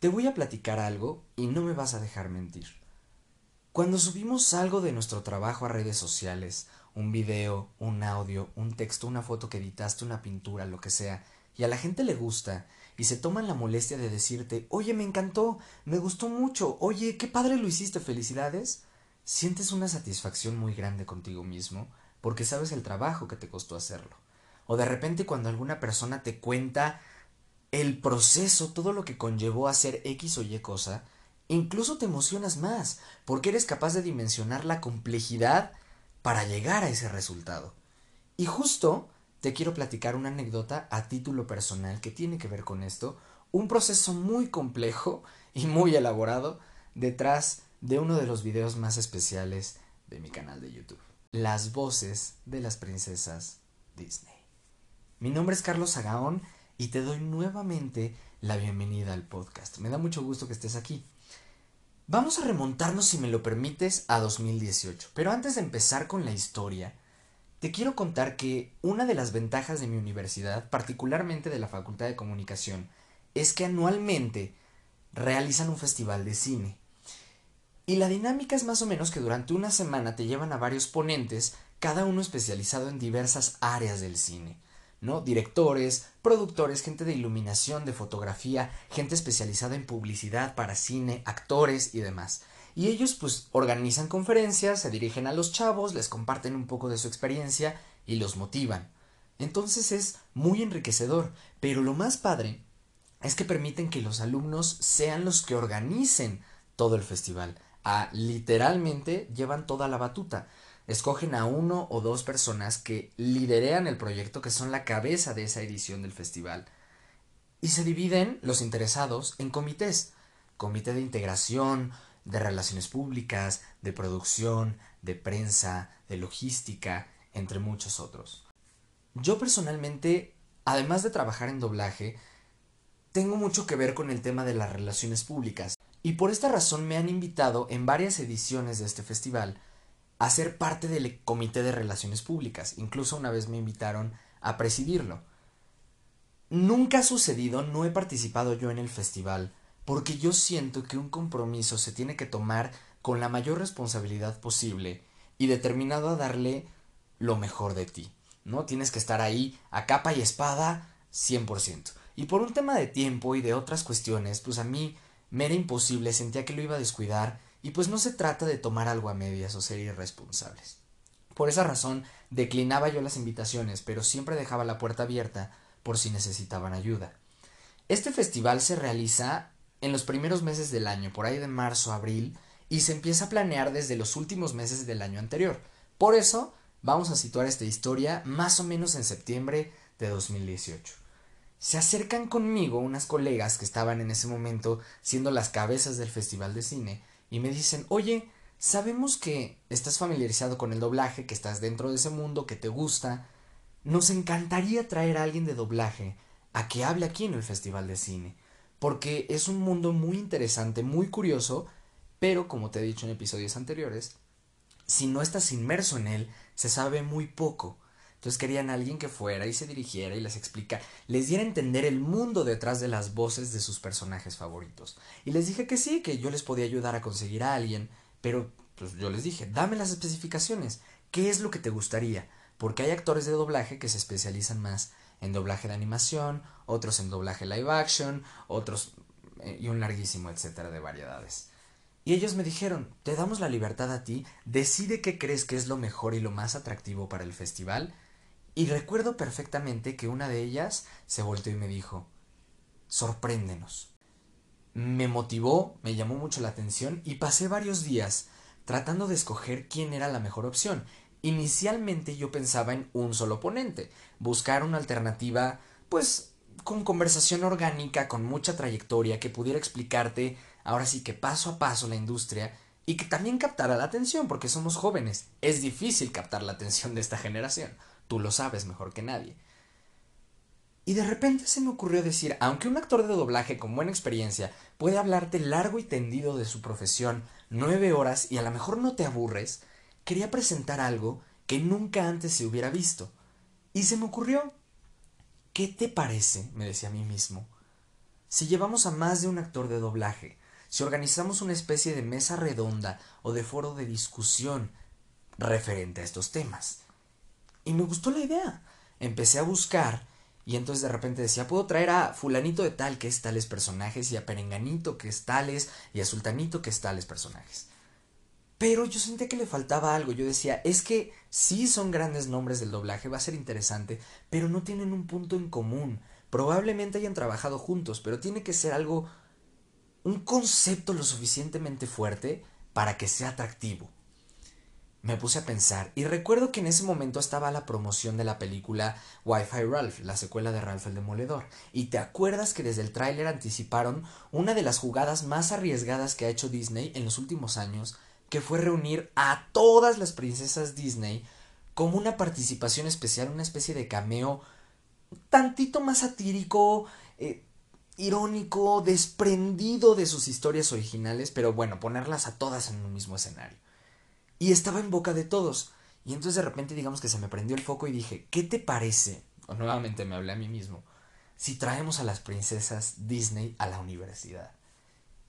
te voy a platicar algo y no me vas a dejar mentir. Cuando subimos algo de nuestro trabajo a redes sociales, un video, un audio, un texto, una foto que editaste, una pintura, lo que sea, y a la gente le gusta, y se toman la molestia de decirte, oye, me encantó, me gustó mucho, oye, qué padre lo hiciste, felicidades, sientes una satisfacción muy grande contigo mismo, porque sabes el trabajo que te costó hacerlo. O de repente cuando alguna persona te cuenta el proceso, todo lo que conllevó a hacer X o Y cosa, incluso te emocionas más, porque eres capaz de dimensionar la complejidad para llegar a ese resultado. Y justo te quiero platicar una anécdota a título personal que tiene que ver con esto, un proceso muy complejo y muy elaborado detrás de uno de los videos más especiales de mi canal de YouTube. Las voces de las princesas Disney. Mi nombre es Carlos Agaón y te doy nuevamente la bienvenida al podcast. Me da mucho gusto que estés aquí. Vamos a remontarnos, si me lo permites, a 2018. Pero antes de empezar con la historia, te quiero contar que una de las ventajas de mi universidad, particularmente de la Facultad de Comunicación, es que anualmente realizan un festival de cine. Y la dinámica es más o menos que durante una semana te llevan a varios ponentes, cada uno especializado en diversas áreas del cine. ¿No? Directores, productores, gente de iluminación, de fotografía, gente especializada en publicidad para cine, actores y demás. Y ellos pues organizan conferencias, se dirigen a los chavos, les comparten un poco de su experiencia y los motivan. Entonces es muy enriquecedor, pero lo más padre es que permiten que los alumnos sean los que organicen todo el festival. Ah, literalmente llevan toda la batuta escogen a uno o dos personas que liderean el proyecto, que son la cabeza de esa edición del festival. Y se dividen los interesados en comités. Comité de integración, de relaciones públicas, de producción, de prensa, de logística, entre muchos otros. Yo personalmente, además de trabajar en doblaje, tengo mucho que ver con el tema de las relaciones públicas. Y por esta razón me han invitado en varias ediciones de este festival a ser parte del Comité de Relaciones Públicas. Incluso una vez me invitaron a presidirlo. Nunca ha sucedido, no he participado yo en el festival, porque yo siento que un compromiso se tiene que tomar con la mayor responsabilidad posible y determinado a darle lo mejor de ti. ¿No? Tienes que estar ahí a capa y espada 100%. Y por un tema de tiempo y de otras cuestiones, pues a mí me era imposible, sentía que lo iba a descuidar y pues no se trata de tomar algo a medias o ser irresponsables. Por esa razón declinaba yo las invitaciones, pero siempre dejaba la puerta abierta por si necesitaban ayuda. Este festival se realiza en los primeros meses del año, por ahí de marzo abril, y se empieza a planear desde los últimos meses del año anterior. Por eso vamos a situar esta historia más o menos en septiembre de 2018. Se acercan conmigo unas colegas que estaban en ese momento siendo las cabezas del festival de cine y me dicen, oye, sabemos que estás familiarizado con el doblaje, que estás dentro de ese mundo, que te gusta. Nos encantaría traer a alguien de doblaje a que hable aquí en el Festival de Cine, porque es un mundo muy interesante, muy curioso, pero como te he dicho en episodios anteriores, si no estás inmerso en él, se sabe muy poco. Entonces querían a alguien que fuera y se dirigiera y les explica, les diera a entender el mundo detrás de las voces de sus personajes favoritos. Y les dije que sí, que yo les podía ayudar a conseguir a alguien, pero pues yo les dije, dame las especificaciones, ¿qué es lo que te gustaría? Porque hay actores de doblaje que se especializan más en doblaje de animación, otros en doblaje live action, otros eh, y un larguísimo etcétera de variedades. Y ellos me dijeron, te damos la libertad a ti, decide qué crees que es lo mejor y lo más atractivo para el festival y recuerdo perfectamente que una de ellas se volteó y me dijo, sorpréndenos. Me motivó, me llamó mucho la atención y pasé varios días tratando de escoger quién era la mejor opción. Inicialmente yo pensaba en un solo ponente, buscar una alternativa, pues, con conversación orgánica, con mucha trayectoria, que pudiera explicarte ahora sí que paso a paso la industria y que también captara la atención, porque somos jóvenes. Es difícil captar la atención de esta generación. Tú lo sabes mejor que nadie. Y de repente se me ocurrió decir, aunque un actor de doblaje con buena experiencia puede hablarte largo y tendido de su profesión nueve horas y a lo mejor no te aburres, quería presentar algo que nunca antes se hubiera visto. Y se me ocurrió, ¿qué te parece? me decía a mí mismo. Si llevamos a más de un actor de doblaje, si organizamos una especie de mesa redonda o de foro de discusión referente a estos temas. Y me gustó la idea. Empecé a buscar y entonces de repente decía, puedo traer a fulanito de tal que es tales personajes y a perenganito que es tales y a sultanito que es tales personajes. Pero yo sentí que le faltaba algo. Yo decía, es que sí son grandes nombres del doblaje, va a ser interesante, pero no tienen un punto en común. Probablemente hayan trabajado juntos, pero tiene que ser algo, un concepto lo suficientemente fuerte para que sea atractivo. Me puse a pensar y recuerdo que en ese momento estaba la promoción de la película Wi-Fi Ralph, la secuela de Ralph el Demoledor, y te acuerdas que desde el tráiler anticiparon una de las jugadas más arriesgadas que ha hecho Disney en los últimos años que fue reunir a todas las princesas Disney como una participación especial, una especie de cameo tantito más satírico, eh, irónico, desprendido de sus historias originales, pero bueno, ponerlas a todas en un mismo escenario. Y estaba en boca de todos. Y entonces de repente digamos que se me prendió el foco y dije, ¿qué te parece? O nuevamente me hablé a mí mismo, si traemos a las princesas Disney a la universidad.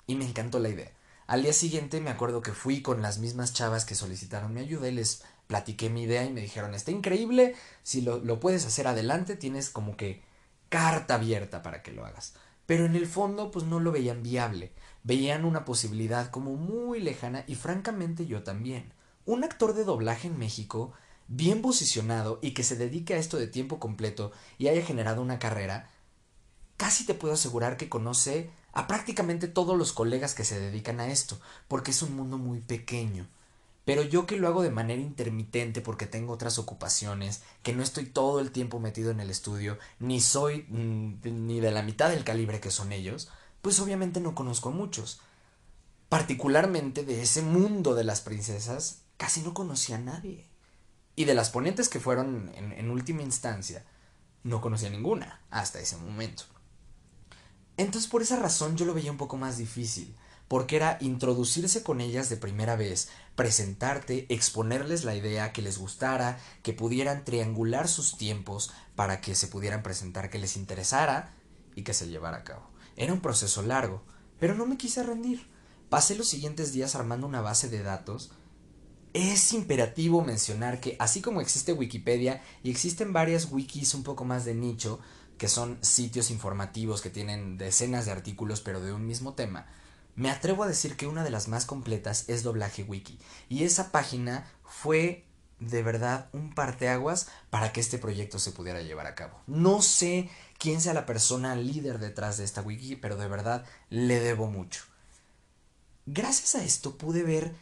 Y me encantó la idea. Al día siguiente me acuerdo que fui con las mismas chavas que solicitaron mi ayuda y les platiqué mi idea y me dijeron, está increíble, si lo, lo puedes hacer adelante, tienes como que carta abierta para que lo hagas. Pero en el fondo pues no lo veían viable, veían una posibilidad como muy lejana y francamente yo también. Un actor de doblaje en México, bien posicionado y que se dedique a esto de tiempo completo y haya generado una carrera, casi te puedo asegurar que conoce a prácticamente todos los colegas que se dedican a esto, porque es un mundo muy pequeño. Pero yo que lo hago de manera intermitente porque tengo otras ocupaciones, que no estoy todo el tiempo metido en el estudio, ni soy mm, ni de la mitad del calibre que son ellos, pues obviamente no conozco a muchos. Particularmente de ese mundo de las princesas, casi no conocía a nadie. Y de las ponentes que fueron en, última instancia, no conocía ninguna hasta ese momento. Entonces por esa razón yo lo veía un poco más difícil, porque era introducirse con ellas de primera vez, presentarte, exponerles la idea que les gustara, que pudieran triangular sus tiempos para que se pudieran presentar, que les interesara y que se llevara a cabo. Era un proceso largo, pero no me quise rendir. Pasé los siguientes días armando una base de datos. Es imperativo mencionar que así como existe Wikipedia y existen varias wikis un poco más de nicho, que son sitios informativos que tienen decenas de artículos pero de un mismo tema, me atrevo a decir que una de las más completas es Doblaje Wiki, y esa página fue de verdad un parteaguas para que este proyecto se pudiera llevar a cabo. No sé quién sea la persona líder detrás de esta wiki, pero de verdad le debo mucho. Gracias a esto pude ver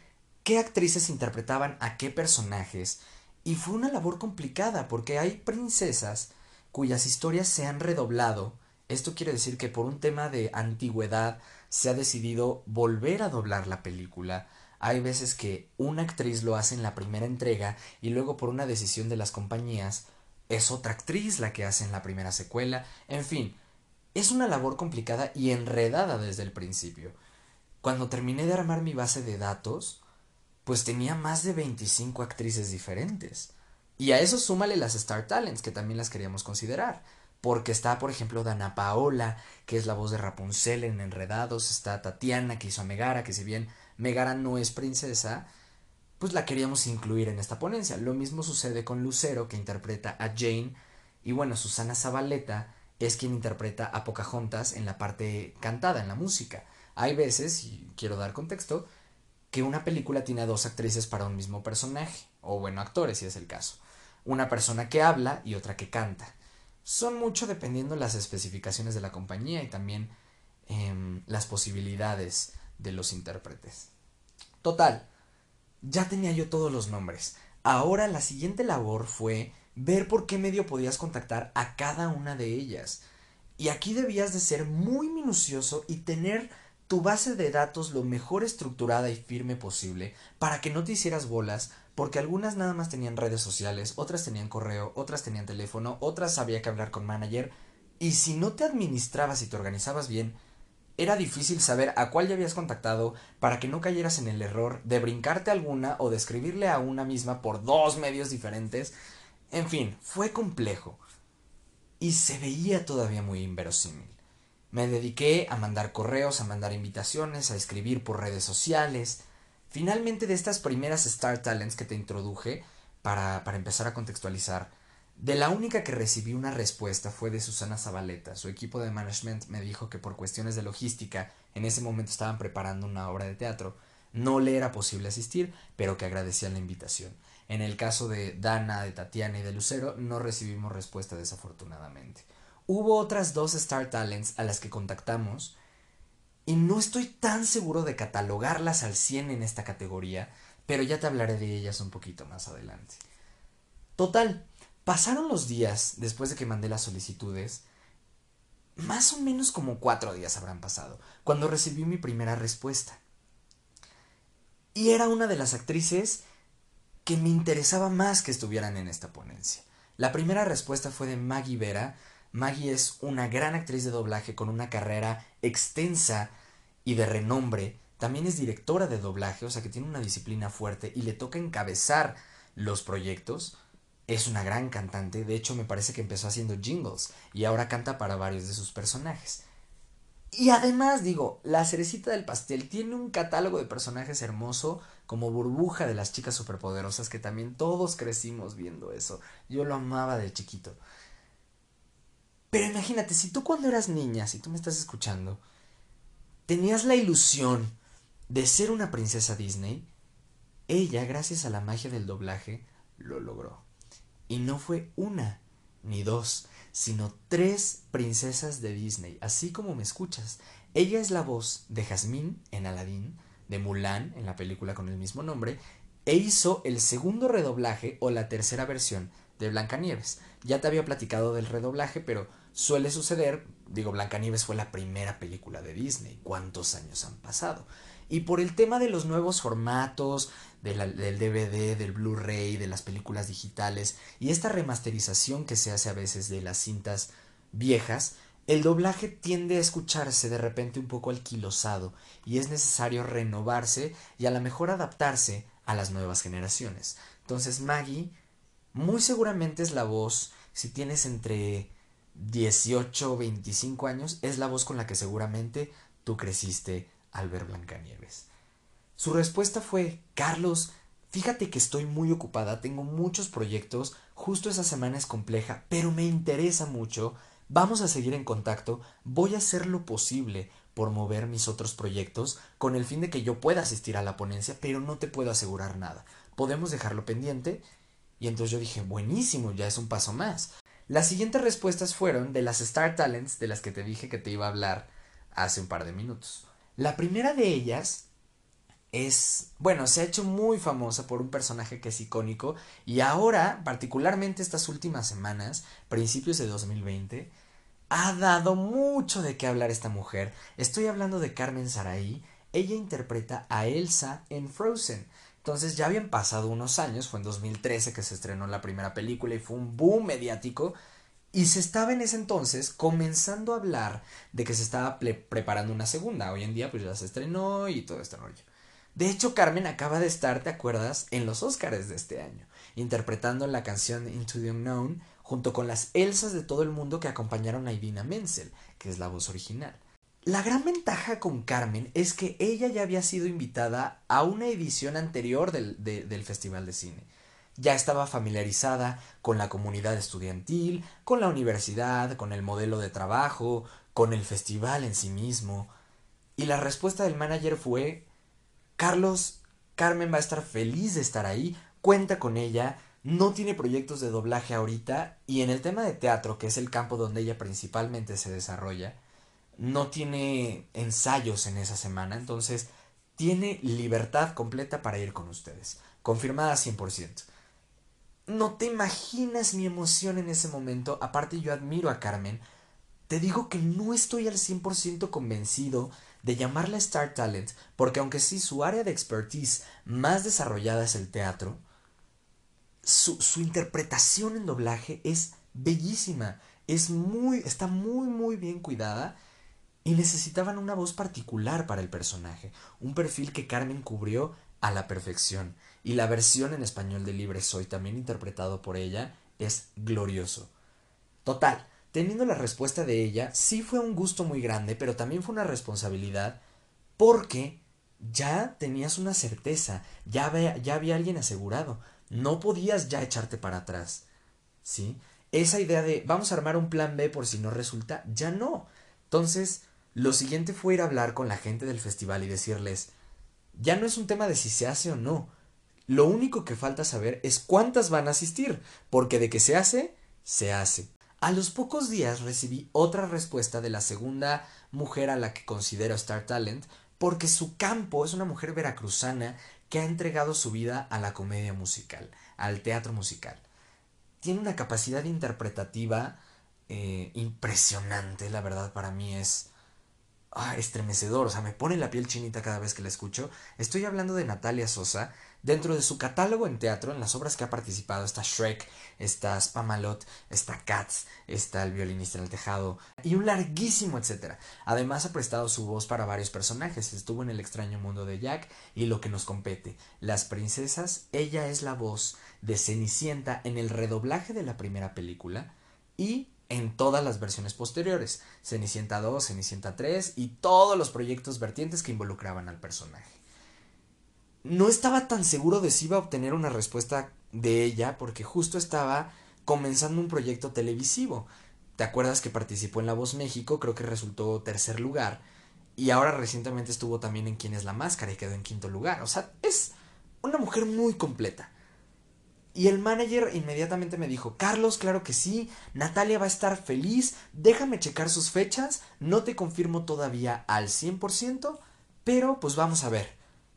qué actrices interpretaban a qué personajes, y fue una labor complicada porque hay princesas cuyas historias se han redoblado. Esto quiere decir que por un tema de antigüedad se ha decidido volver a doblar la película. Hay veces que una actriz lo hace en la primera entrega y luego por una decisión de las compañías es otra actriz la que hace en la primera secuela. En fin, es una labor complicada y enredada desde el principio. Cuando terminé de armar mi base de datos, pues tenía más de 25 actrices diferentes. Y a eso súmale las Star Talents, que también las queríamos considerar. Porque está, por ejemplo, Dana Paola, que es la voz de Rapunzel en Enredados. Está Tatiana, que hizo a Megara, que si bien Megara no es princesa, pues la queríamos incluir en esta ponencia. Lo mismo sucede con Lucero, que interpreta a Jane. Y bueno, Susana Zabaleta es quien interpreta a Pocahontas en la parte cantada, en la música. Hay veces, y quiero dar contexto, que una película tiene dos actrices para un mismo personaje, o bueno, actores si es el caso una persona que habla y otra que canta. Son mucho dependiendo las especificaciones de la compañía y también em, las posibilidades de los intérpretes. Total, ya tenía yo todos los nombres. Ahora la siguiente labor fue ver por qué medio podías contactar a cada una de ellas. Y aquí debías de ser muy minucioso y tener tu base de datos lo mejor estructurada y firme posible para que no te hicieras bolas porque algunas nada más tenían redes sociales, otras tenían correo, otras tenían teléfono, otras había que hablar con manager, y si no te administrabas y te organizabas bien, era difícil saber a cuál ya habías contactado para que no cayeras en el error de brincarte alguna o de escribirle a una misma por dos medios diferentes. En fin, fue complejo. Y se veía todavía muy inverosímil. Me dediqué a mandar correos, a mandar invitaciones, a escribir por redes sociales. Finalmente de estas primeras Star Talents que te introduje, para, para empezar a contextualizar, de la única que recibí una respuesta fue de Susana Zabaleta. Su equipo de management me dijo que por cuestiones de logística en ese momento estaban preparando una obra de teatro. No le era posible asistir, pero que agradecían la invitación. En el caso de Dana, de Tatiana y de Lucero, no recibimos respuesta desafortunadamente. Hubo otras dos Star Talents a las que contactamos y no estoy tan seguro de catalogarlas al 100 en esta categoría, pero ya te hablaré de ellas un poquito más adelante. Total, Pasaron los días después de que mandé las solicitudes. Más o menos como cuatro días habrán pasado, cuando recibí mi primera respuesta. Y era una de las actrices que me interesaba más que estuvieran en esta ponencia. La primera respuesta fue de Maggie Vera. Maggie es una gran actriz de doblaje con una carrera extensa y de renombre. También es directora de doblaje, o sea que tiene una disciplina fuerte y le toca encabezar los proyectos es una gran cantante, de hecho me parece que empezó haciendo jingles y ahora canta para varios de sus personajes. Y además, digo, la cerecita del pastel tiene un catálogo de personajes hermoso, como burbuja de las chicas superpoderosas, que también todos crecimos viendo eso. Yo lo amaba de chiquito. Pero imagínate, si tú cuando eras niña, si tú me estás escuchando, tenías la ilusión de ser una princesa Disney, ella, gracias a la magia del doblaje, lo logró. Y no fue una ni dos, sino tres princesas de Disney, así como me escuchas. Ella es la voz de Jasmine en Aladdin, de Mulan en la película con el mismo nombre, e hizo el segundo redoblaje o la tercera versión de Blancanieves. Ya te había platicado del redoblaje, pero suele suceder, digo, Blancanieves fue la primera película de Disney. ¿Cuántos años han pasado? Y por el tema de los nuevos formatos, del DVD, del Blu-ray, de las películas digitales y esta remasterización que se hace a veces de las cintas viejas, el doblaje tiende a escucharse de repente un poco alquilosado y es necesario renovarse y a lo mejor adaptarse a las nuevas generaciones. Entonces Maggie muy seguramente es la voz, si tienes entre 18 o 25 años, es la voz con la que seguramente tú creciste al ver Blancanieves. Su respuesta fue Carlos, fíjate que estoy muy ocupada, tengo muchos proyectos, justo esa semana es compleja, pero me interesa mucho, vamos a seguir en contacto, voy a hacer lo posible por mover mis otros proyectos con el fin de que yo pueda asistir a la ponencia, pero no te puedo asegurar nada. Podemos dejarlo pendiente. Y entonces yo dije, buenísimo, ya es un paso más. Las siguientes respuestas fueron de las Star Talents de las que te dije que te iba a hablar hace un par de minutos. La primera de ellas es, bueno, se ha hecho muy famosa por un personaje que es icónico y ahora, particularmente estas últimas semanas, principios de 2020, ha dado mucho de qué hablar esta mujer. Estoy hablando de Carmen Saraí. Ella interpreta a Elsa en Frozen. Entonces ya habían pasado unos años, fue en 2013 que se estrenó la primera película y fue un boom mediático. Y se estaba en ese entonces comenzando a hablar de que se estaba preparando una segunda. Hoy en día pues ya se estrenó y todo este rollo. De hecho, Carmen acaba de estar, ¿te acuerdas?, en los Oscars de este año, interpretando la canción Into the Unknown junto con las Elsas de todo el mundo que acompañaron a Idina Menzel, que es la voz original. La gran ventaja con Carmen es que ella ya había sido invitada a una edición anterior del, del Festival de Cine. Ya estaba familiarizada con la comunidad estudiantil, con la universidad, con el modelo de trabajo, con el festival en sí mismo. Y la respuesta del manager fue Carlos, Carmen va a estar feliz de estar ahí, cuenta con ella, no tiene proyectos de doblaje ahorita y en el tema de teatro, que es el campo donde ella principalmente se desarrolla, no tiene ensayos en esa semana, entonces tiene libertad completa para ir con ustedes, confirmada 100%. No te imaginas mi emoción en ese momento, aparte yo admiro a Carmen, te digo que no estoy al 100% convencido de llamarla Star Talent, porque aunque sí su área de expertise más desarrollada es el teatro, su, su interpretación en doblaje es bellísima, es muy, está muy muy bien cuidada y necesitaban una voz particular para el personaje, un perfil que Carmen cubrió a la perfección y la versión en español de Libre Soy también interpretado por ella es glorioso. Total, teniendo la respuesta de ella, sí fue un gusto muy grande, pero también fue una responsabilidad porque ya tenías una certeza, ya había, ya había alguien asegurado, no podías ya echarte para atrás. ¿Sí? Esa idea de vamos a armar un plan B por si no resulta, ya no. Entonces, lo siguiente fue ir a hablar con la gente del festival y decirles, ya no es un tema de si se hace o no. Lo único que falta saber es cuántas van a asistir, porque de que se hace, se hace. A los pocos días recibí otra respuesta de la segunda mujer a la que considero Star Talent, porque su campo es una mujer veracruzana que ha entregado su vida a la comedia musical, al teatro musical. Tiene una capacidad interpretativa eh, impresionante, la verdad para mí es ah, estremecedor, o sea, me pone la piel chinita cada vez que la escucho. Estoy hablando de Natalia Sosa. Dentro de su catálogo en teatro, en las obras que ha participado, está Shrek, está Spamalot, está Cats, está El violinista en el tejado y un larguísimo etcétera. Además ha prestado su voz para varios personajes. Estuvo en El extraño mundo de Jack y lo que nos compete, Las princesas. Ella es la voz de Cenicienta en el redoblaje de la primera película y en todas las versiones posteriores, Cenicienta 2, Cenicienta 3 y todos los proyectos vertientes que involucraban al personaje. No estaba tan seguro de si iba a obtener una respuesta de ella porque justo estaba comenzando un proyecto televisivo. ¿Te acuerdas que participó en La Voz México? Creo que resultó tercer lugar. Y ahora recientemente estuvo también en Quién es la Máscara y quedó en quinto lugar. O sea, es una mujer muy completa. Y el manager inmediatamente me dijo, Carlos, claro que sí, Natalia va a estar feliz, déjame checar sus fechas, no te confirmo todavía al 100%, pero pues vamos a ver.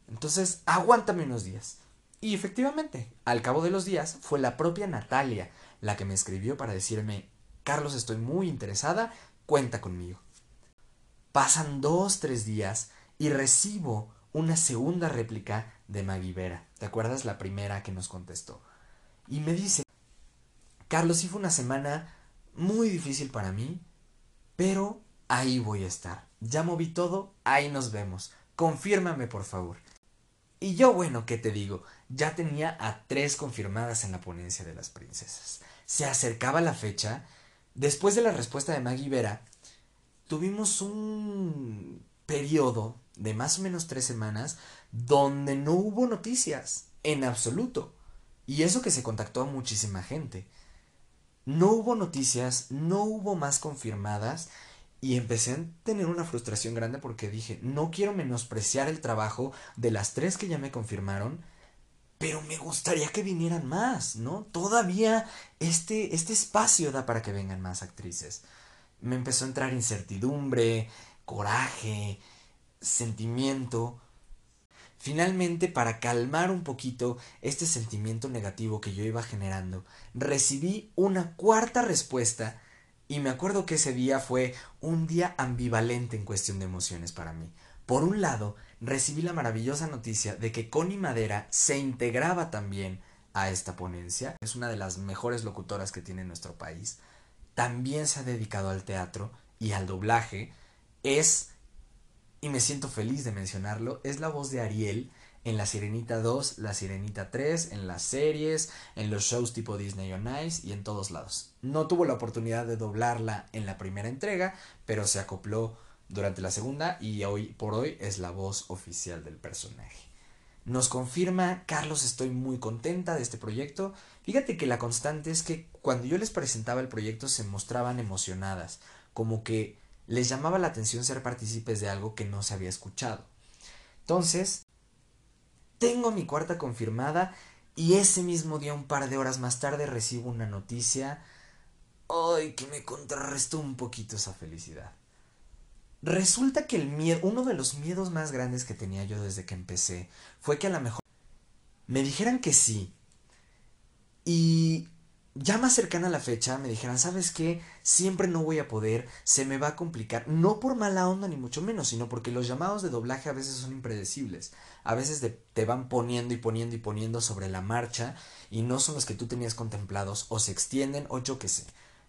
Entonces, aguántame unos días. Y efectivamente, al cabo de los días, fue la propia Natalia la que me escribió para decirme, Carlos, estoy muy interesada, cuenta conmigo. Pasan dos, tres días y recibo una segunda réplica de Maggie Vera. ¿Te acuerdas la primera que nos contestó? Y me dice, Carlos, sí fue una semana muy difícil para mí, pero ahí voy a estar. Ya moví todo, ahí nos vemos. Confírmame, por favor. Y yo, bueno, ¿qué te digo? Ya tenía a tres confirmadas en la ponencia de las princesas. Se acercaba la fecha. Después de la respuesta de Maggie Vera, tuvimos un periodo de más o menos tres semanas donde no hubo noticias en absoluto. Y eso que se contactó a muchísima gente. No hubo noticias, no hubo más confirmadas y empecé a tener una frustración grande porque dije, no quiero menospreciar el trabajo de las tres que ya me confirmaron, pero me gustaría que vinieran más, ¿no? Todavía este, este espacio da para que vengan más actrices. Me empezó a entrar incertidumbre, coraje, sentimiento, Finalmente, para calmar un poquito este sentimiento negativo que yo iba generando, recibí una cuarta respuesta y me acuerdo que ese día fue un día ambivalente en cuestión de emociones para mí. Por un lado, recibí la maravillosa noticia de que Connie Madera se integraba también a esta ponencia. Es una de las mejores locutoras que tiene nuestro país. También se ha dedicado al teatro y al doblaje. Es y me siento feliz de mencionarlo, es la voz de Ariel en La Sirenita 2, La Sirenita 3, en las series, en los shows tipo Disney on Ice y en todos lados. No tuvo la oportunidad de doblarla en la primera entrega, pero se acopló durante la segunda y hoy por hoy es la voz oficial del personaje. Nos confirma, Carlos, estoy muy contenta de este proyecto. Fíjate que la constante es que cuando yo les presentaba el proyecto se mostraban emocionadas, como que les llamaba la atención ser partícipes de algo que no se había escuchado. Entonces, tengo mi cuarta confirmada y ese mismo día, un par de horas más tarde, recibo una noticia. ¡Ay! que me contrarrestó un poquito esa felicidad. Resulta que el miedo, uno de los miedos más grandes que tenía yo desde que empecé, fue que a lo mejor me dijeran que sí. Y ya más cercana a la fecha me dijeran, ¿sabes qué? Siempre no voy a poder, se me va a complicar, no por mala onda ni mucho menos, sino porque los llamados de doblaje a veces son impredecibles, a veces te van poniendo y poniendo y poniendo sobre la marcha y no son los que tú tenías contemplados o se extienden o yo qué sé.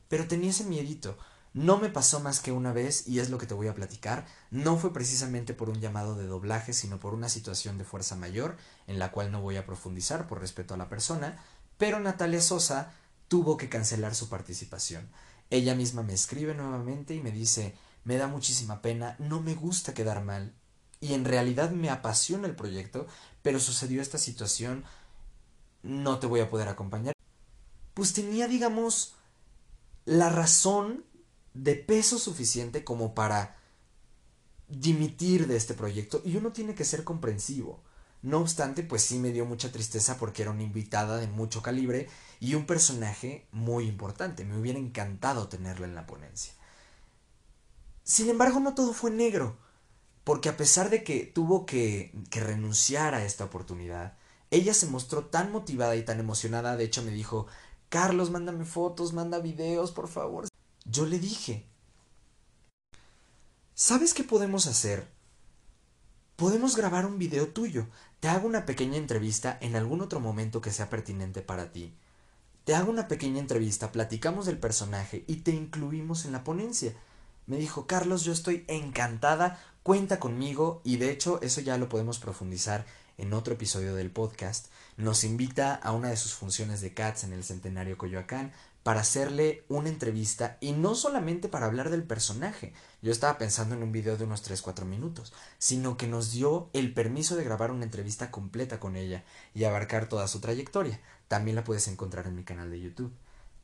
Pero tenía ese miedito. No me pasó más que una vez y es lo que te voy a platicar. No fue precisamente por un llamado de doblaje, sino por una situación de fuerza mayor, en la cual no voy a profundizar por respeto a la persona. Pero Natalia Sosa tuvo que cancelar su participación. ella misma me escribe nuevamente y me dice, me da muchísima pena, no me gusta quedar mal, y en realidad me apasiona el proyecto, pero sucedió esta situación, no te voy a poder acompañar. Pues tenía, digamos, la razón de peso suficiente como para dimitir de este proyecto y uno tiene que ser comprensivo. No obstante, pues sí me dio mucha tristeza porque era una invitada de mucho calibre y un personaje muy importante. Me hubiera encantado tenerla en la ponencia. Sin embargo, no todo fue negro, porque a pesar de que tuvo que, que renunciar a esta oportunidad, ella se mostró tan motivada y tan emocionada, de hecho me dijo, Carlos, mándame fotos, manda videos, por favor. Yo le dije, ¿sabes qué podemos hacer? Podemos grabar un video tuyo. Te hago una pequeña entrevista en algún otro momento que sea pertinente para ti. Te hago una pequeña entrevista, platicamos del personaje y te incluimos en la ponencia. Me dijo, Carlos, yo estoy encantada, cuenta conmigo y de hecho eso ya lo podemos profundizar en otro episodio del podcast. Nos invita a una de sus funciones de Cats en el Centenario Coyoacán para hacerle una entrevista y no solamente para hablar del personaje, yo estaba pensando en un video de unos 3-4 minutos, sino que nos dio el permiso de grabar una entrevista completa con ella y abarcar toda su trayectoria. También la puedes encontrar en mi canal de YouTube.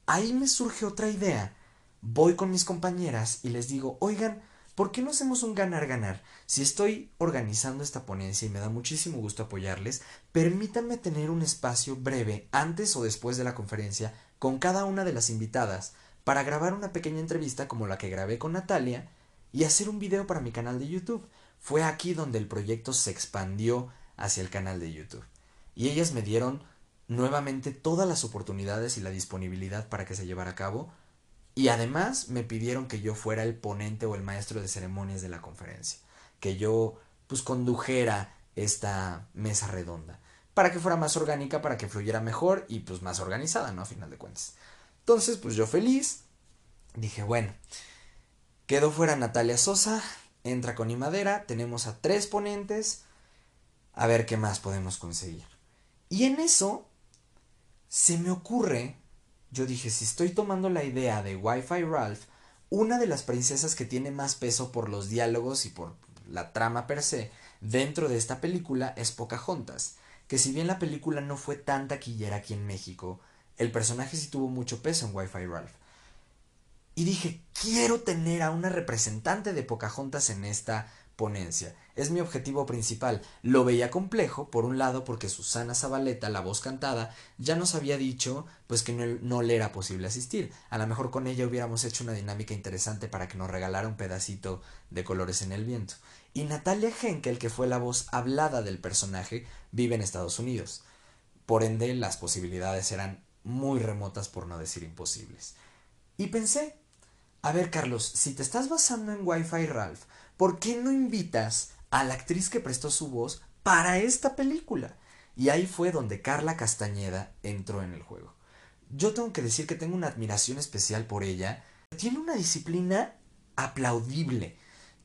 Ahí me surge otra idea. Voy con mis compañeras y les digo, oigan, ¿por qué no hacemos un ganar-ganar? Si estoy organizando esta ponencia y me da muchísimo gusto apoyarles, permítanme tener un espacio breve antes o después de la conferencia con cada una de las invitadas para grabar una pequeña entrevista como la que grabé con Natalia y hacer un video para mi canal de YouTube. Fue aquí donde el proyecto se expandió hacia el canal de YouTube. Y ellas me dieron nuevamente todas las oportunidades y la disponibilidad para que se llevara a cabo. Y además me pidieron que yo fuera el ponente o el maestro de ceremonias de la conferencia. Que yo pues condujera esta mesa redonda para que fuera más orgánica, para que fluyera mejor y pues más organizada, ¿no? A final de cuentas. Entonces, pues yo feliz, dije, bueno, quedó fuera Natalia Sosa, entra con Madera, tenemos a tres ponentes, a ver qué más podemos conseguir. Y en eso se me ocurre, yo dije, si estoy tomando la idea de Wi-Fi Ralph, una de las princesas que tiene más peso por los diálogos y por la trama per se dentro de esta película es Pocahontas que si bien la película no fue tan taquillera aquí en México, el personaje sí tuvo mucho peso en Wi-Fi Ralph. Y dije, quiero tener a una representante de Pocahontas en esta Es mi objetivo principal. Lo veía complejo, por un lado, porque Susana Zabaleta, la voz cantada, ya nos había dicho pues que no, no, le era posible asistir. A lo mejor con ella hubiéramos hecho una dinámica interesante para que nos regalara un pedacito de colores en el viento. Y Natalia Henkel, que fue la voz hablada del personaje, vive en Estados Unidos. Por ende, las posibilidades eran muy remotas, por no decir imposibles. Y pensé, a ver Carlos, si te estás basando en Wi-Fi Ralph, ¿por qué no invitas a la actriz que prestó su voz para esta película? Y ahí fue donde Carla Castañeda entró en el juego. Yo tengo que decir que tengo una admiración especial por ella. Tiene una disciplina aplaudible.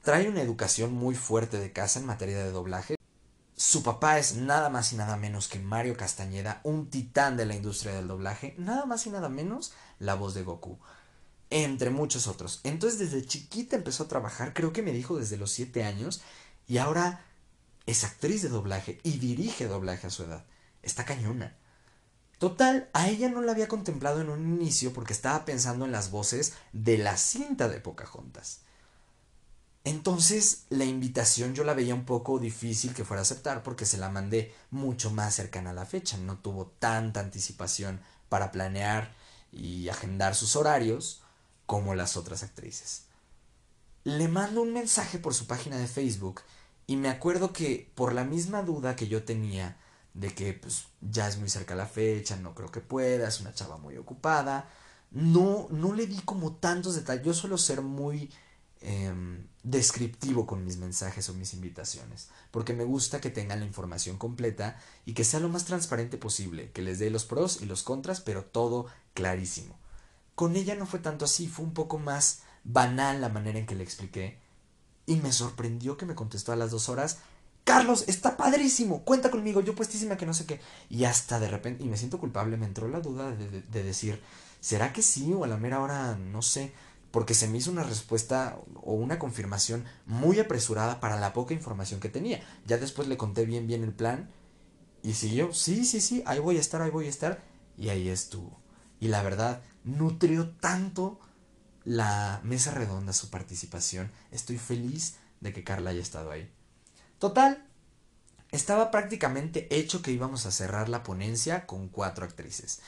Trae una educación muy fuerte de casa en materia de doblaje. Su papá es nada más y nada menos que Mario Castañeda, un titán de la industria del doblaje, nada más y nada menos la voz de Goku, entre muchos otros. Entonces desde chiquita empezó a trabajar, creo que me dijo desde los 7 años, y ahora es actriz de doblaje y dirige doblaje a su edad. Está cañona. Total, a ella no la había contemplado en un inicio porque estaba pensando en las voces de la cinta de Pocahontas. Entonces la invitación yo la veía un poco difícil que fuera a aceptar porque se la mandé mucho más cercana a la fecha, no tuvo tanta anticipación para planear y agendar sus horarios como las otras actrices. Le mando un mensaje por su página de Facebook y me acuerdo que por la misma duda que yo tenía de que pues ya es muy cerca la fecha, no creo que pueda, es una chava muy ocupada, no, no le di como tantos detalles, yo suelo ser muy Em, descriptivo con mis mensajes o mis invitaciones, porque me gusta que tengan la información completa y que sea lo más transparente posible, que les dé los pros y los contras, pero todo clarísimo. Con ella no fue tanto así, fue un poco más banal la manera en que le expliqué, y me sorprendió que me contestó a las dos horas, Carlos, está padrísimo, cuenta conmigo, yo puestísima que no sé qué, y hasta de repente, y me siento culpable, me entró la duda de, de decir, ¿Será que sí o a la mera hora no sé? Porque se me hizo una respuesta o una confirmación muy apresurada para la poca información que tenía. Ya después le conté bien bien el plan y siguió, sí, sí, sí, ahí voy a estar, ahí voy a estar. Y ahí estuvo. Y la verdad, nutrió tanto la mesa redonda su participación. Estoy feliz de que Carla haya estado ahí. Total, estaba prácticamente hecho que íbamos a cerrar la ponencia con cuatro actrices.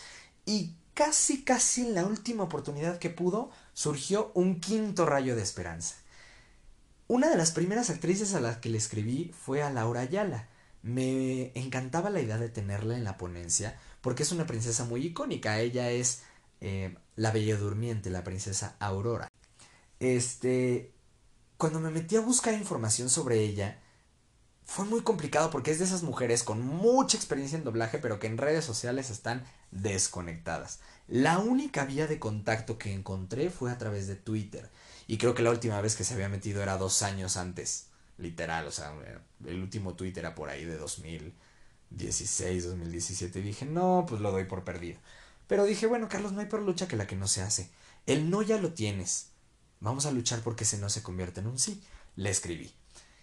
Y casi, casi en la última oportunidad que pudo, surgió un quinto rayo de esperanza. Una de las primeras actrices a las que le escribí fue a Laura Ayala. Me encantaba la idea de tenerla en la ponencia porque es una princesa muy icónica. Ella es eh, la Bella Durmiente, la princesa Aurora. Este, cuando me metí a buscar información sobre ella, fue muy complicado porque es de esas mujeres con mucha experiencia en doblaje, pero que en redes sociales están desconectadas. La única vía de contacto que encontré fue a través de Twitter. Y creo que la última vez que se había metido era dos años antes. Literal, o sea, el último Twitter era por ahí de 2016, 2017. Y dije, no, pues lo doy por perdido. Pero dije, bueno, Carlos, no hay por lucha que la que no se hace. El no ya lo tienes. Vamos a luchar porque ese no se convierte en un sí. Le escribí.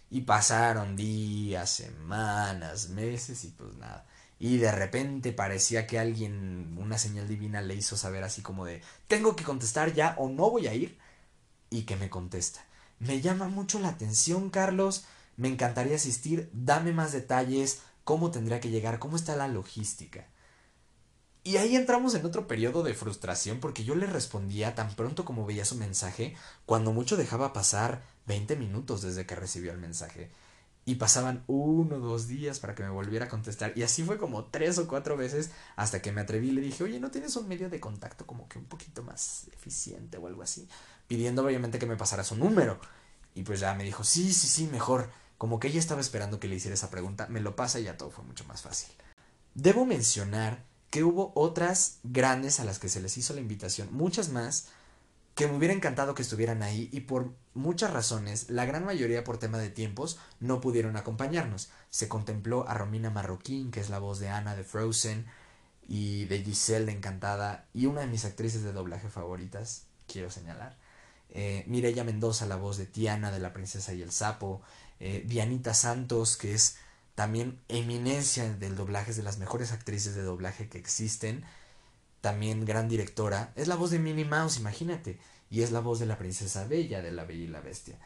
Y pasaron días, semanas, meses y pues nada. Y de repente parecía que alguien, una señal divina le hizo saber así como de, tengo que contestar ya o no voy a ir. Y que me contesta. Me llama mucho la atención, Carlos. Me encantaría asistir. Dame más detalles. ¿Cómo tendría que llegar? ¿Cómo está la logística? Y ahí entramos en otro periodo de frustración porque yo le respondía tan pronto como veía su mensaje, cuando mucho dejaba pasar 20 minutos desde que recibió el mensaje. Y pasaban uno o dos días para que me volviera a contestar. Y así fue como tres o cuatro veces hasta que me atreví y le dije, oye, ¿no tienes un medio de contacto como que un poquito más eficiente o algo así? Pidiendo obviamente que me pasara su número. Y pues ya me dijo, sí, sí, sí, mejor. Como que ella estaba esperando que le hiciera esa pregunta, me lo pasa y ya todo fue mucho más fácil. Debo mencionar que hubo otras grandes a las que se les hizo la invitación, muchas más, que me hubiera encantado que estuvieran ahí y por muchas razones, la gran mayoría por tema de tiempos, no pudieron acompañarnos. Se contempló a Romina Marroquín, que es la voz de Ana de Frozen, y de Giselle de Encantada, y una de mis actrices de doblaje favoritas, quiero señalar. Eh, Mireya Mendoza, la voz de Tiana de La Princesa y el Sapo. Eh, Dianita Santos, que es también eminencia del doblaje, es de las mejores actrices de doblaje que existen, también gran directora, es la voz de Minnie Mouse, imagínate, y es la voz de la princesa Bella de La Bella y la Bestia.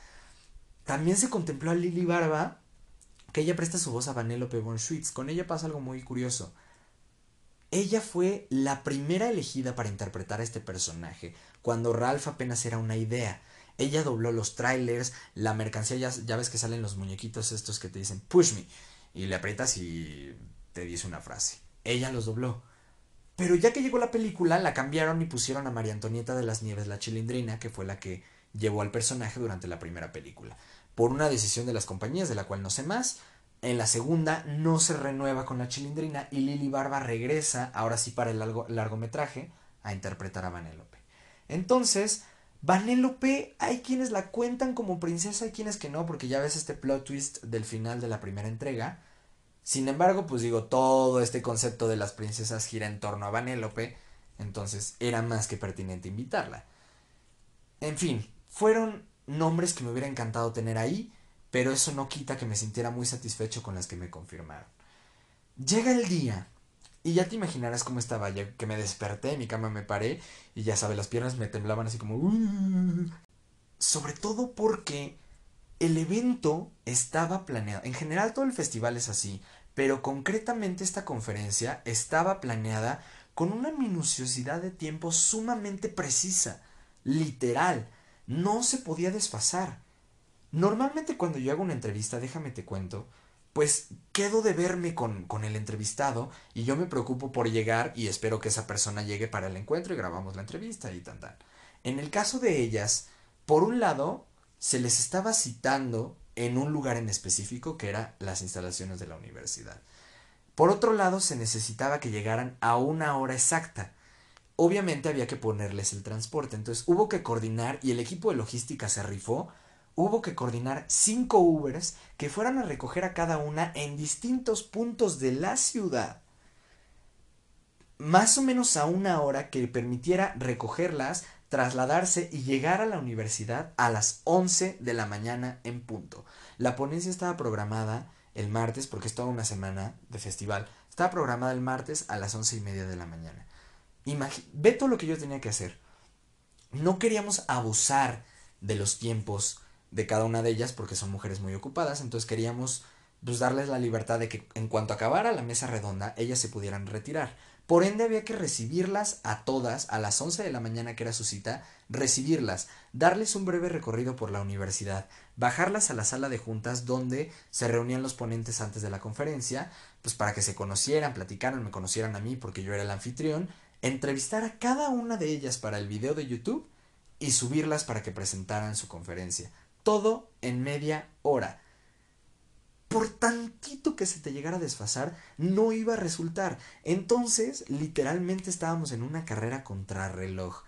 También se contempló a Lily Barba, que ella presta su voz a Vanellope von Schwitz. Con ella pasa algo muy curioso. Ella fue la primera elegida para interpretar a este personaje, cuando Ralph apenas era una idea. Ella dobló los trailers, la mercancía, ya, ya ves que salen los muñequitos estos que te dicen push me y le aprietas y te dice una frase. Ella los dobló. Pero ya que llegó la película, la cambiaron y pusieron a María Antonieta de las Nieves la Chilindrina, que fue la que llevó al personaje durante la primera película. Por una decisión de las compañías, de la cual no sé más, en la segunda no se renueva con la Chilindrina y Lili Barba regresa, ahora sí para el largometraje, a interpretar a Vanellope. Entonces, Vanellope, hay quienes la cuentan como princesa, hay quienes que no, porque ya ves este plot twist del final de la primera entrega, sin embargo, pues digo, todo este concepto de las princesas gira en torno a Vanellope, entonces era más que pertinente invitarla. En fin, fueron nombres que me hubiera encantado tener ahí, pero eso no quita que me sintiera muy satisfecho con las que me confirmaron. Llega el día, y ya te imaginarás cómo estaba, ya que me desperté, en mi cama me paré, y ya sabes, las piernas me temblaban así como... Uh". sobre todo porque el evento estaba planeado. En general todo el festival es así pero concretamente esta conferencia estaba planeada con una minuciosidad de tiempo sumamente precisa, literal, no se podía desfasar. Normalmente cuando yo hago una entrevista, déjame te cuento, pues quedo de verme con, con el entrevistado y yo me preocupo por llegar y espero que esa persona llegue para el encuentro y grabamos la entrevista y tal. En el caso de ellas, por un lado, se les estaba citando en un lugar en específico que era las instalaciones de la universidad. Por otro lado, se necesitaba que llegaran a una hora exacta. Obviamente había que ponerles el transporte, entonces hubo que coordinar y el equipo de logística se rifó. Hubo que coordinar cinco Ubers que fueran a recoger a cada una en distintos puntos de la ciudad. más o menos a una hora que permitiera recogerlas, trasladarse y llegar a la universidad a las 11 de la mañana en punto. La ponencia estaba programada el martes, porque es toda una semana de festival, estaba programada el martes a las once y media de la mañana. ve todo lo que yo tenía que hacer. No queríamos abusar de los tiempos de cada una de ellas porque son mujeres muy ocupadas, entonces queríamos pues, darles la libertad de que en cuanto acabara la mesa redonda, ellas se pudieran retirar. Por ende había que recibirlas a todas a las 11 de la mañana que era su cita, recibirlas, darles un breve recorrido por la universidad, bajarlas a la sala de juntas donde se reunían los ponentes antes de la conferencia, pues para que se conocieran, platicaran, me conocieran a mí porque yo era el anfitrión, entrevistar a cada una de ellas para el video de YouTube y subirlas para que presentaran su conferencia. Todo en media hora por tantito que se te llegara a desfasar, no iba a resultar. Entonces, literalmente estábamos en una carrera contra reloj.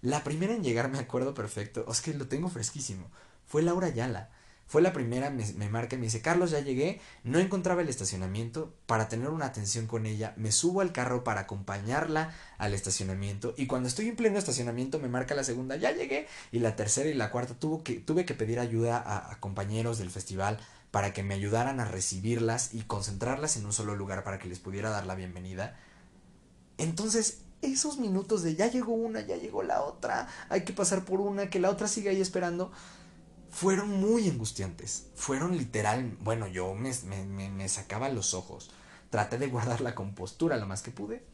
La primera en llegar, me acuerdo perfecto, es que lo tengo fresquísimo, fue Laura Ayala. Fue la primera, me, me, marca y me dice, Carlos, ya llegué, no encontraba el estacionamiento, para tener una atención con ella, me subo al carro para acompañarla al estacionamiento y cuando estoy en pleno estacionamiento me marca la segunda, ya llegué, y la tercera y la cuarta tuvo que, tuve que pedir ayuda a compañeros del festival para que me ayudaran a recibirlas y concentrarlas en un solo lugar para que les pudiera dar la bienvenida. Entonces, esos minutos de ya llegó una, ya llegó la otra, hay que pasar por una, que la otra siga ahí esperando, fueron muy angustiantes. Fueron literal, bueno, yo me, me, me sacaba los ojos. Traté de guardar la compostura lo más que pude.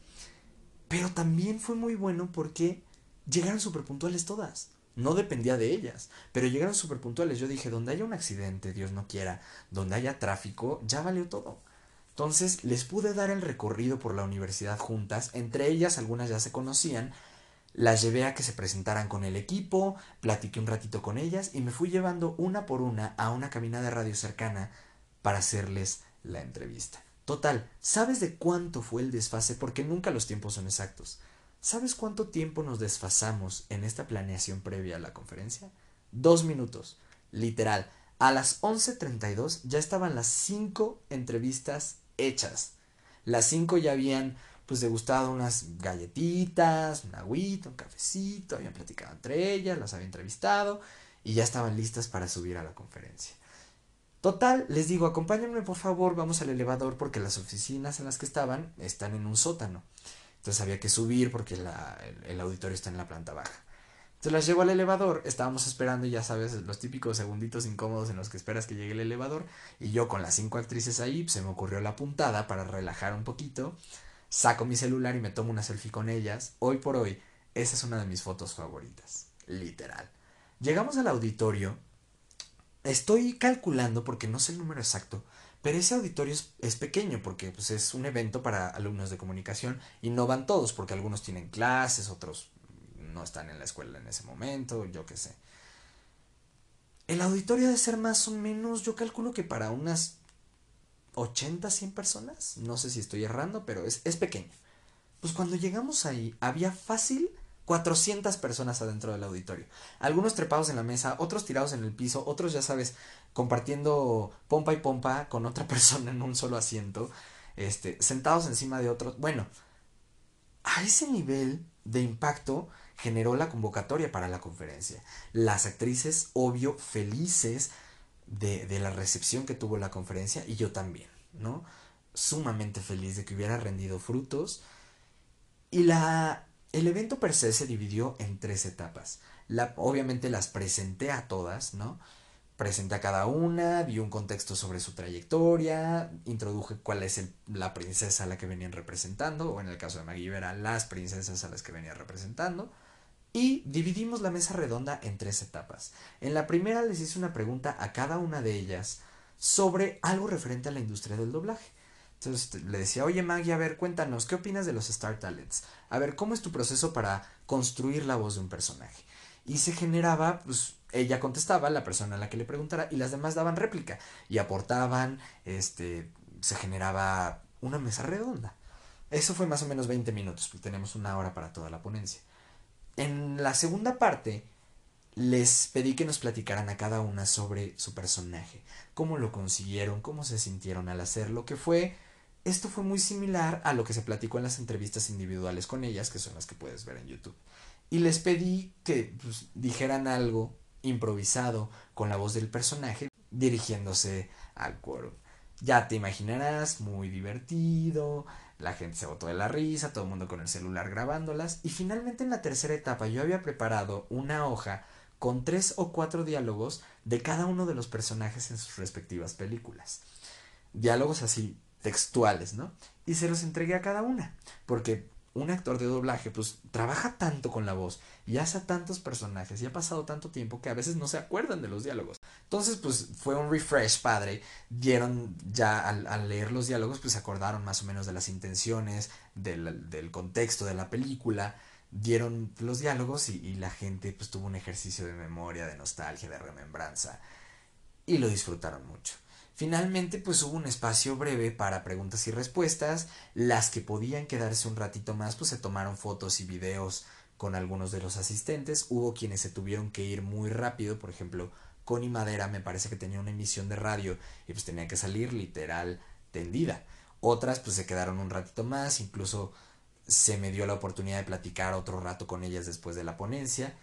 Pero también fue muy bueno porque llegaron súper puntuales todas no dependía de ellas, pero llegaron súper puntuales. Yo dije, donde haya un accidente, Dios no quiera, donde haya tráfico, ya valió todo. Entonces les pude dar el recorrido por la universidad juntas, entre ellas algunas ya se conocían, las llevé a que se presentaran con el equipo, platiqué un ratito con ellas y me fui llevando una por una a una cabina de radio cercana para hacerles la entrevista. Total, ¿sabes de cuánto fue el desfase? Porque nunca los tiempos son exactos. ¿Sabes cuánto tiempo nos desfasamos en esta planeación previa a la conferencia? Dos minutos, literal. A las 11.32 ya estaban las cinco entrevistas hechas. Las cinco ya habían pues degustado unas galletitas, un agüita, un cafecito, habían platicado entre ellas, las había entrevistado y ya estaban listas para subir a la conferencia. Total, les digo, acompáñenme por favor, vamos al elevador porque las oficinas en las que estaban están en un sótano. Entonces había que subir porque el, auditorio está en la planta baja. Entonces las llevo al elevador, estábamos esperando, ya sabes, los típicos segunditos incómodos en los que esperas que llegue el elevador. Y yo con las cinco actrices ahí, se me ocurrió la puntada para relajar un poquito. Saco mi celular y me tomo una selfie con ellas. Hoy por hoy, esa es una de mis fotos favoritas. Literal. Llegamos al auditorio. Estoy calculando, porque no sé el número exacto, pero ese auditorio es, pequeño porque pues, es un evento para alumnos de comunicación y no van todos porque algunos tienen clases, otros no están en la escuela en ese momento, yo qué sé. El auditorio debe ser más o menos, yo calculo que para unas 80, 100 personas, no sé si estoy errando, pero es, es pequeño. Pues cuando llegamos ahí había fácil 400 personas adentro del auditorio. Algunos trepados en la mesa, otros tirados en el piso, otros ya sabes, compartiendo pompa y pompa con otra persona en un solo asiento, este, sentados encima de otros. Bueno, a ese nivel de impacto generó la convocatoria para la conferencia. Las actrices, obvio, felices de, de la recepción que tuvo la conferencia y yo también, ¿no? Sumamente feliz de que hubiera rendido frutos. Y la, el evento per se se dividió en tres etapas. Obviamente las presenté a todas, ¿no? Presenté a cada una, di un contexto sobre su trayectoria, introduje cuál es la princesa a la que venían representando, o en el caso de Maggie las princesas a las que venía representando, y dividimos la mesa redonda en tres etapas. En la primera les hice una pregunta a cada una de ellas sobre algo referente a la industria del doblaje. Entonces le decía, oye Maggie, a ver, cuéntanos, ¿qué opinas de los Star Talents? A ver, ¿cómo es tu proceso para construir la voz de un personaje? Y se generaba, pues, ella contestaba, la persona a la que le preguntara, y las demás daban réplica y aportaban, este, se generaba una mesa redonda. Eso fue más o menos 20 minutos, porque tenemos una hora para toda la ponencia. En la segunda parte, les pedí que nos platicaran a cada una sobre su personaje, cómo lo consiguieron, cómo se sintieron al hacerlo, que fue esto fue muy similar a lo que se platicó en las entrevistas individuales con ellas, que son las que puedes ver en YouTube. Y les pedí que pues, dijeran algo improvisado con la voz del personaje dirigiéndose al quórum. Ya te imaginarás, muy divertido, la gente se botó de la risa, todo el mundo con el celular grabándolas, y finalmente en la tercera etapa yo había preparado una hoja con tres o cuatro diálogos de cada uno de los personajes en sus respectivas películas. Diálogos así textuales, ¿no? Y se los entregué a cada una, porque un actor de doblaje pues trabaja tanto con la voz y hace tantos personajes y ha pasado tanto tiempo que a veces no se acuerdan de los diálogos. Entonces pues fue un refresh padre, dieron ya al, leer los diálogos pues se acordaron más o menos de las intenciones, del, del contexto de la película, dieron los diálogos y, y la gente pues tuvo un ejercicio de memoria, de nostalgia, de remembranza y lo disfrutaron mucho. Finalmente, pues hubo un espacio breve para preguntas y respuestas. Las que podían quedarse un ratito más, pues se tomaron fotos y videos con algunos de los asistentes. Hubo quienes se tuvieron que ir muy rápido, por ejemplo, Connie Madera me parece que tenía una emisión de radio y pues tenía que salir literal tendida. Otras pues se quedaron un ratito más, incluso se me dio la oportunidad de platicar otro rato con ellas después de la ponencia.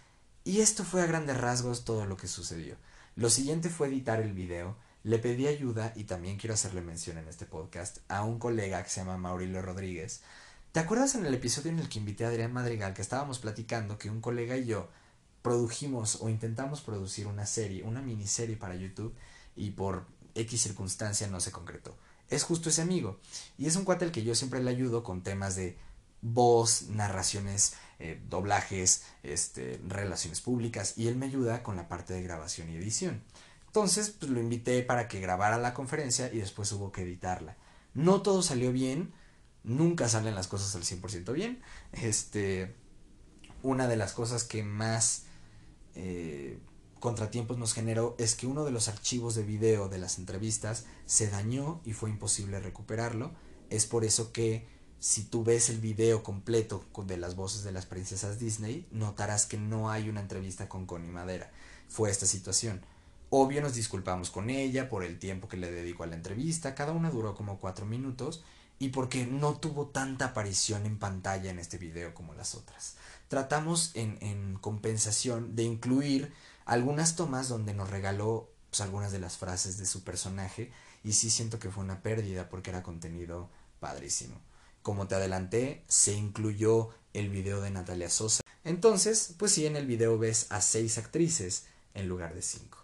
Y esto fue a grandes rasgos todo lo que sucedió. Lo siguiente fue editar el video le pedí ayuda, y también quiero hacerle mención en este podcast, a un colega que se llama Maurilio Rodríguez. ¿Te acuerdas en el episodio en el que invité a Adrián Madrigal que estábamos platicando que un colega y yo produjimos o intentamos producir una serie, una miniserie para YouTube y por X circunstancia no se concretó? Es justo ese amigo. Y es un cuate al que yo siempre le ayudo con temas de voz, narraciones, eh, doblajes, este, relaciones públicas y él me ayuda con la parte de grabación y edición. Entonces, pues lo invité para que grabara la conferencia y después hubo que editarla. No todo salió bien, nunca salen las cosas al 100% bien. Este, una de las cosas que más eh, contratiempos nos generó es que uno de los archivos de video de las entrevistas se dañó y fue imposible recuperarlo. Es por eso que si tú ves el video completo de las voces de las princesas Disney, notarás que no hay una entrevista con Connie Madera. Fue esta situación. Obvio nos disculpamos con ella por el tiempo que le dedicó a la entrevista, cada una duró como cuatro minutos y porque no tuvo tanta aparición en pantalla en este video como las otras. Tratamos en, en compensación de incluir algunas tomas donde nos regaló pues, algunas de las frases de su personaje y sí siento que fue una pérdida porque era contenido padrísimo. Como te adelanté, se incluyó el video de Natalia Sosa. Entonces, pues sí, en el video ves a seis actrices en lugar de cinco.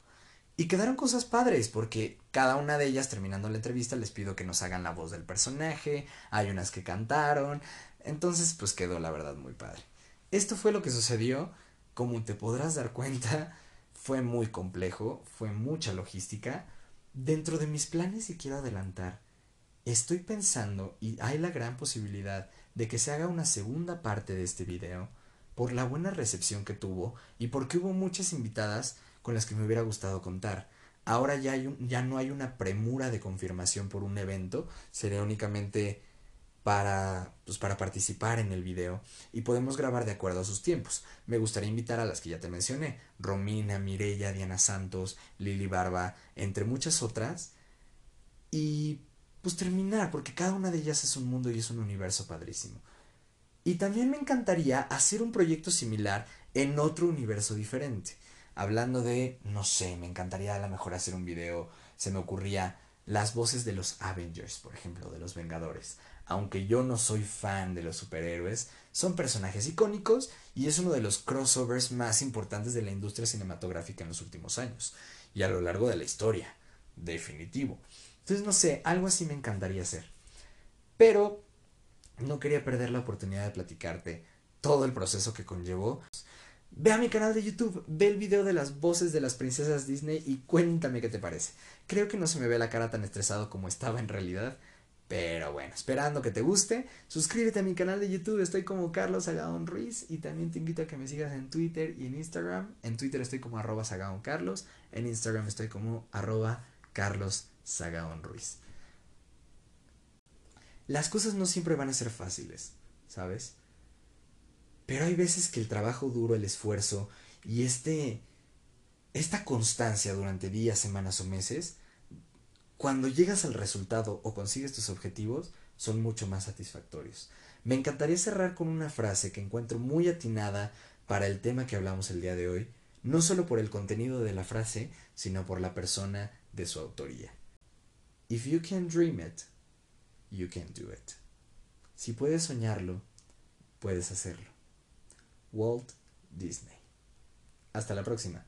Y quedaron cosas padres, porque cada una de ellas, terminando la entrevista, les pido que nos hagan la voz del personaje, hay unas que cantaron, entonces pues quedó la verdad muy padre. Esto fue lo que sucedió, como te podrás dar cuenta, fue muy complejo, fue mucha logística. Dentro de mis planes, y quiero adelantar, estoy pensando, y hay la gran posibilidad de que se haga una segunda parte de este video, por la buena recepción que tuvo y porque hubo muchas invitadas con las que me hubiera gustado contar. Ahora ya, hay ya no hay una premura de confirmación por un evento, sería únicamente para, pues, para participar en el video y podemos grabar de acuerdo a sus tiempos. Me gustaría invitar a las que ya te mencioné, Romina, Mirella, Diana Santos, Lili Barba, entre muchas otras, y pues terminar, porque cada una de ellas es un mundo y es un universo padrísimo. Y también me encantaría hacer un proyecto similar en otro universo diferente hablando de, no sé, me encantaría a lo mejor hacer un video, se me ocurría las voces de los Avengers, por ejemplo, de los Vengadores. Aunque yo no soy fan de los superhéroes, son personajes icónicos y es uno de los crossovers más importantes de la industria cinematográfica en los últimos años y a lo largo de la historia, definitivo. Entonces, no sé, algo así me encantaría hacer. Pero no quería perder la oportunidad de platicarte todo el proceso que conllevó. Ve a mi canal de YouTube, ve el video de las voces de las princesas Disney y cuéntame qué te parece. Creo que no se me ve la cara tan estresado como estaba en realidad. Pero bueno, esperando que te guste, suscríbete a mi canal de YouTube, estoy como Carlos Sagaón Ruiz y también te invito a que me sigas en Twitter y en Instagram. En Twitter estoy como arroba Carlos, en Instagram estoy como arroba Carlos Sagaón Ruiz. Las cosas no siempre van a ser fáciles, ¿sabes? Pero hay veces que el trabajo duro, el esfuerzo y este esta constancia durante días, semanas o meses cuando llegas al resultado o consigues tus objetivos, son mucho más satisfactorios. Me encantaría cerrar con una frase que encuentro muy atinada para el tema que hablamos el día de hoy, no solo por el contenido de la frase, sino por la persona de su autoría. If you can dream it, you can do it. Si puedes soñarlo, puedes hacerlo. Walt Disney. Hasta la próxima.